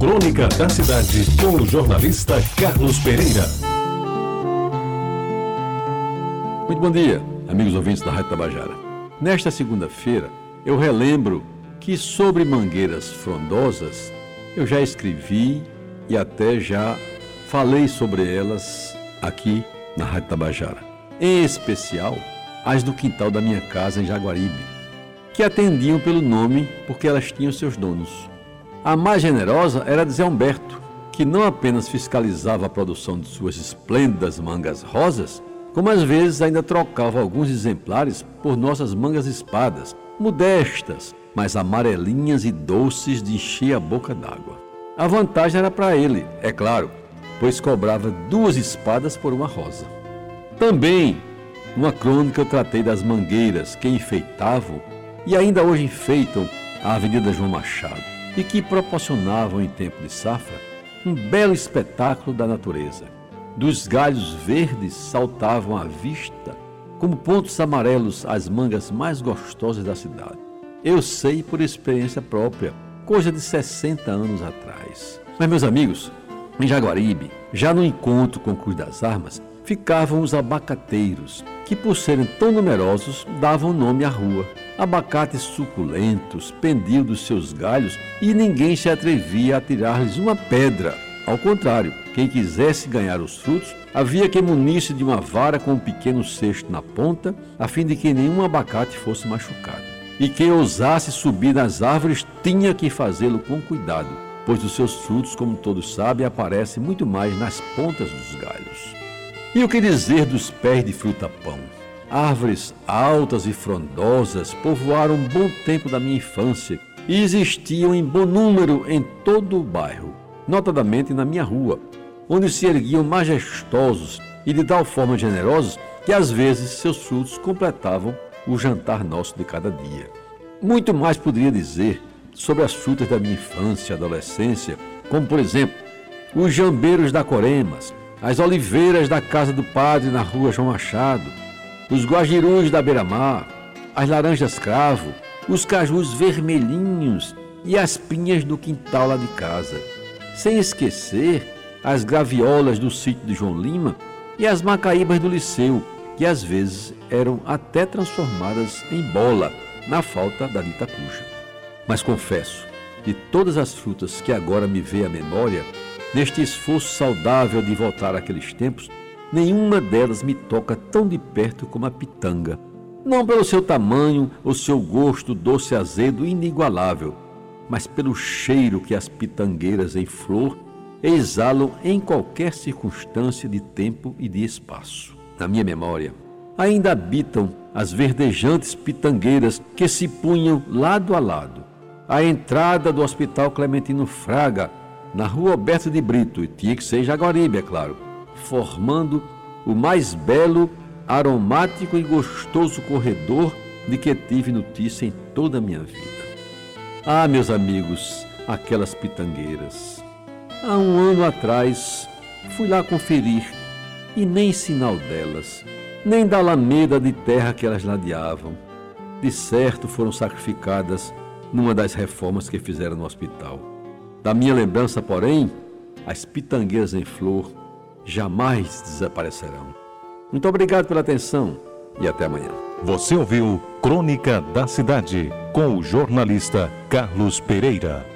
Crônica da Cidade, com o jornalista Carlos Pereira. Muito bom dia, amigos ouvintes da Rádio Tabajara. Nesta segunda-feira, eu relembro que sobre mangueiras frondosas eu já escrevi e até já falei sobre elas aqui na Rádio Tabajara. Em especial, as do quintal da minha casa em Jaguaribe, que atendiam pelo nome porque elas tinham seus donos. A mais generosa era de Zé Humberto, que não apenas fiscalizava a produção de suas esplêndidas mangas rosas, como às vezes ainda trocava alguns exemplares por nossas mangas espadas, modestas, mas amarelinhas e doces de encher a boca d'água. A vantagem era para ele, é claro, pois cobrava duas espadas por uma rosa. Também, numa crônica, eu tratei das mangueiras que enfeitavam e ainda hoje enfeitam a Avenida João Machado e que proporcionavam em tempo de safra um belo espetáculo da natureza. Dos galhos verdes saltavam à vista, como pontos amarelos, as mangas mais gostosas da cidade. Eu sei por experiência própria, coisa de 60 anos atrás. Mas, meus amigos, em Jaguaribe, já no encontro com Cruz das Armas, ficavam os abacateiros, que por serem tão numerosos davam nome à rua. Abacates suculentos pendiam dos seus galhos e ninguém se atrevia a tirar-lhes uma pedra. Ao contrário, quem quisesse ganhar os frutos, havia que munisse de uma vara com um pequeno cesto na ponta, a fim de que nenhum abacate fosse machucado. E quem ousasse subir nas árvores tinha que fazê-lo com cuidado, pois os seus frutos, como todos sabem, aparecem muito mais nas pontas dos galhos. E o que dizer dos pés de fruta-pão? Árvores altas e frondosas povoaram um bom tempo da minha infância e existiam em bom número em todo o bairro, notadamente na minha rua, onde se erguiam majestosos e de tal forma generosos que às vezes seus frutos completavam o jantar nosso de cada dia. Muito mais poderia dizer sobre as frutas da minha infância e adolescência, como por exemplo, os jambeiros da Coremas, as oliveiras da casa do padre na rua João Machado, os guajirus da beira-mar, as laranjas cravo, os cajus vermelhinhos e as pinhas do quintal lá de casa. Sem esquecer as graviolas do sítio de João Lima e as macaíbas do liceu, que às vezes eram até transformadas em bola, na falta da dita cuja. Mas confesso, de todas as frutas que agora me vê à memória, Neste esforço saudável de voltar àqueles tempos, nenhuma delas me toca tão de perto como a pitanga. Não pelo seu tamanho ou seu gosto doce azedo inigualável, mas pelo cheiro que as pitangueiras em flor exalam em qualquer circunstância de tempo e de espaço. Na minha memória, ainda habitam as verdejantes pitangueiras que se punham lado a lado, à entrada do Hospital Clementino Fraga, na rua Alberto de Brito, e tinha que ser Jaguaribe, é claro, formando o mais belo, aromático e gostoso corredor de que tive notícia em toda a minha vida. Ah, meus amigos, aquelas pitangueiras. Há um ano atrás fui lá conferir e nem sinal delas, nem da alameda de terra que elas ladeavam. De certo foram sacrificadas numa das reformas que fizeram no hospital. Da minha lembrança, porém, as pitangueiras em flor jamais desaparecerão. Muito obrigado pela atenção e até amanhã. Você ouviu Crônica da Cidade com o jornalista Carlos Pereira.